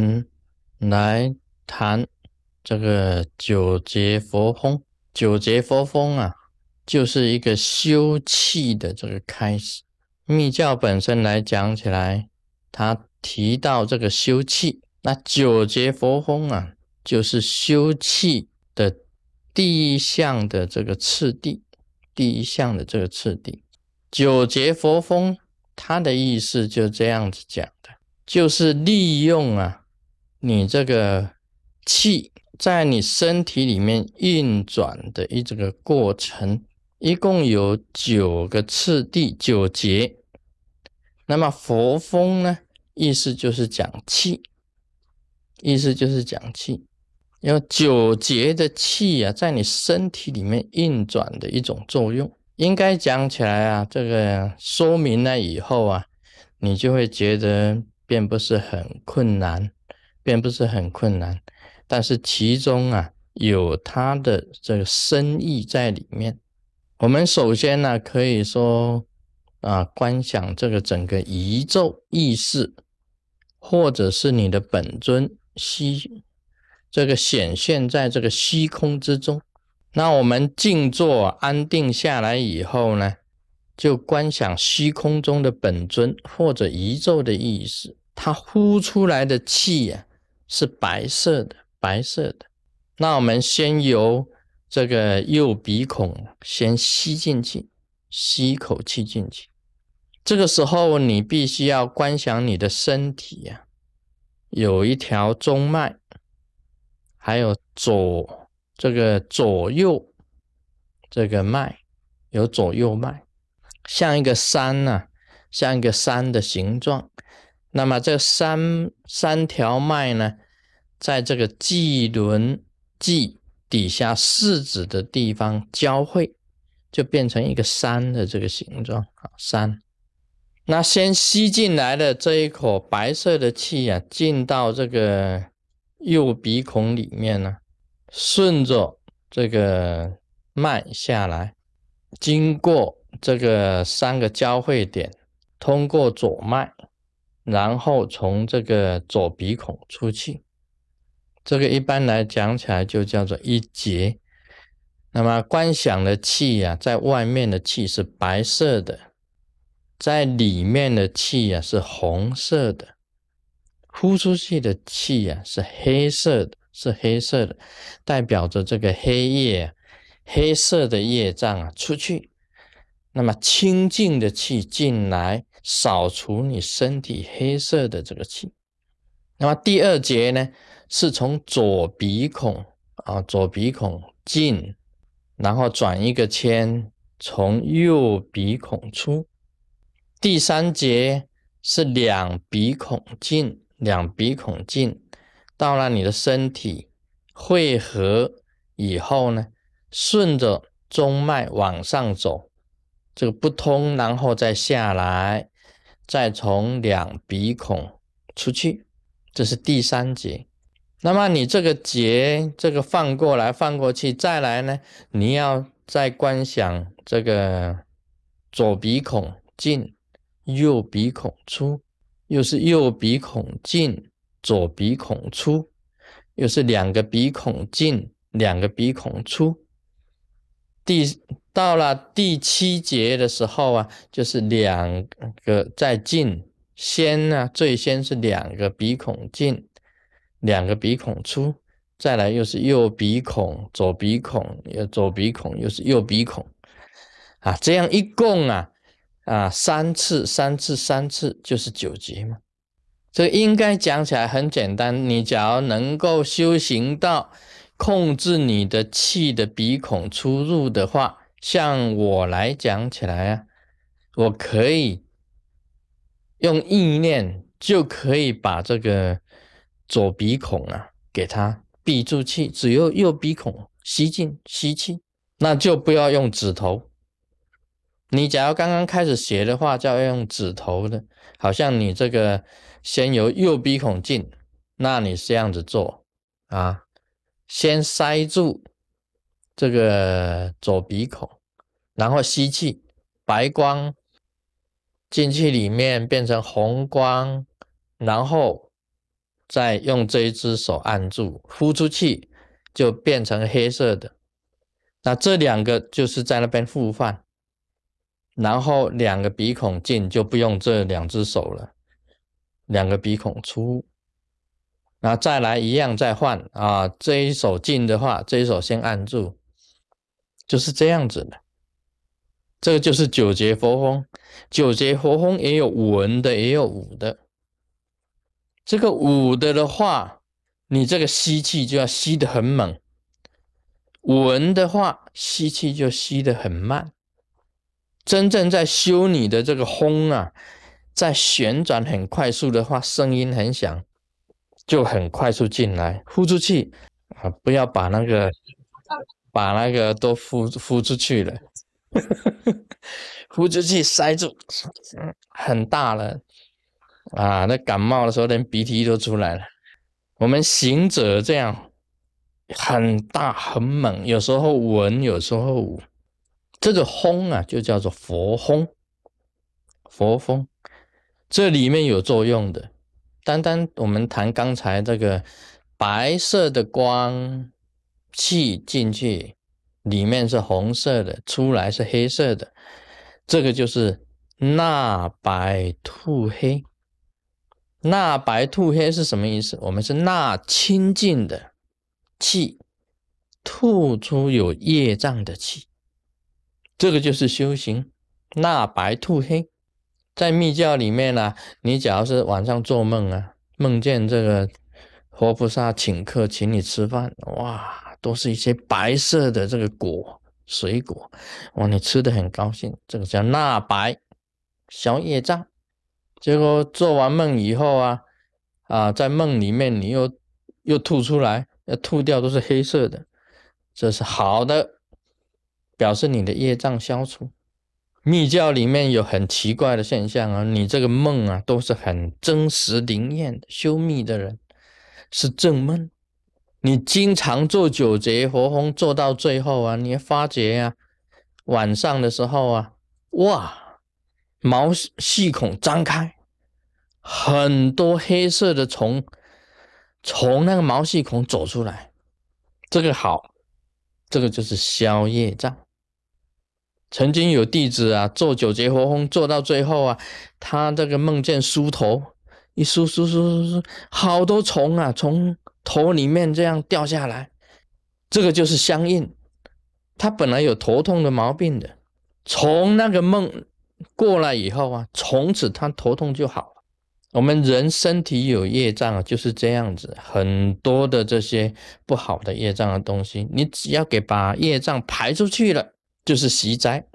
们来谈这个九劫佛风。九劫佛风啊，就是一个修气的这个开始。密教本身来讲起来，它提到这个修气，那九劫佛风啊，就是修气的第一项的这个次第，第一项的这个次第。九劫佛风，它的意思就这样子讲的，就是利用啊，你这个气。在你身体里面运转的一这个过程，一共有九个次第，九节。那么佛风呢，意思就是讲气，意思就是讲气，有九节的气啊，在你身体里面运转的一种作用。应该讲起来啊，这个说明了以后啊，你就会觉得并不是很困难，并不是很困难。但是其中啊有它的这个深意在里面。我们首先呢可以说啊，观想这个整个宇宙意识，或者是你的本尊虚，这个显现在这个虚空之中。那我们静坐安定下来以后呢，就观想虚空中的本尊或者宇宙的意识，它呼出来的气呀是白色的。白色的，那我们先由这个右鼻孔先吸进去，吸一口气进去。这个时候你必须要观想你的身体呀，有一条中脉，还有左这个左右这个脉，有左右脉，像一个山呐，像一个山的形状。那么这三三条脉呢？在这个际轮际底下四指的地方交汇，就变成一个山的这个形状啊。山，那先吸进来的这一口白色的气啊，进到这个右鼻孔里面呢，顺着这个脉下来，经过这个三个交汇点，通过左脉，然后从这个左鼻孔出气。这个一般来讲起来就叫做一节。那么观想的气呀，在外面的气是白色的，在里面的气呀是红色的，呼出去的气呀是黑色的，是黑色的，代表着这个黑夜、黑色的业障啊出去。那么清净的气进来，扫除你身体黑色的这个气。那么第二节呢？是从左鼻孔啊，左鼻孔进，然后转一个圈，从右鼻孔出。第三节是两鼻孔进，两鼻孔进，到了你的身体汇合以后呢，顺着中脉往上走，这个不通，然后再下来，再从两鼻孔出去，这是第三节。那么你这个结，这个放过来放过去，再来呢？你要再观想这个左鼻孔进，右鼻孔出，又是右鼻孔进，左鼻孔出，又是两个鼻孔进，两个鼻孔出。第到了第七节的时候啊，就是两个在进，先呢，最先是两个鼻孔进。两个鼻孔出，再来又是右鼻孔、左鼻孔，又左鼻孔又是右鼻孔，啊，这样一共啊啊三次、三次、三次就是九节嘛。这应该讲起来很简单，你假如能够修行到控制你的气的鼻孔出入的话，像我来讲起来啊，我可以用意念就可以把这个。左鼻孔啊，给它闭住气，只有右鼻孔吸进吸气，那就不要用指头。你假如刚刚开始学的话，就要用指头的，好像你这个先由右鼻孔进，那你这样子做啊，先塞住这个左鼻孔，然后吸气，白光进去里面变成红光，然后。再用这一只手按住，呼出去就变成黑色的。那这两个就是在那边互换，然后两个鼻孔进就不用这两只手了，两个鼻孔出，然后再来一样再换啊，这一手进的话，这一手先按住，就是这样子的。这个就是九节佛风，九节佛风也有文的，也有武的。这个武的的话，你这个吸气就要吸得很猛；文的话，吸气就吸得很慢。真正在修你的这个轰啊，在旋转很快速的话，声音很响，就很快速进来，呼出去啊！不要把那个把那个都呼呼出去了。呼出去塞住，很大了啊！那感冒的时候连鼻涕都出来了。我们行者这样很大很猛，有时候稳，有时候武。这个轰啊，就叫做佛轰，佛风。这里面有作用的。单单我们谈刚才这个白色的光气进去。里面是红色的，出来是黑色的，这个就是纳白吐黑。纳白吐黑是什么意思？我们是纳清净的气，吐出有业障的气，这个就是修行。纳白吐黑，在密教里面呢，你假如是晚上做梦啊，梦见这个活菩萨请客，请你吃饭，哇！都是一些白色的这个果水果，哇，你吃的很高兴，这个叫纳白消业障。结果做完梦以后啊，啊，在梦里面你又又吐出来，要吐掉都是黑色的，这是好的，表示你的业障消除。密教里面有很奇怪的现象啊，你这个梦啊都是很真实灵验，修密的人是正梦。你经常做九节活风，做到最后啊，你发觉啊，晚上的时候啊，哇，毛细孔张开，很多黑色的虫从那个毛细孔走出来，这个好，这个就是消业障。曾经有弟子啊，做九节活风做到最后啊，他这个梦见梳头，一梳梳梳梳梳，好多虫啊，从。头里面这样掉下来，这个就是相应。他本来有头痛的毛病的，从那个梦过来以后啊，从此他头痛就好了。我们人身体有业障啊，就是这样子，很多的这些不好的业障的东西，你只要给把业障排出去了，就是习灾。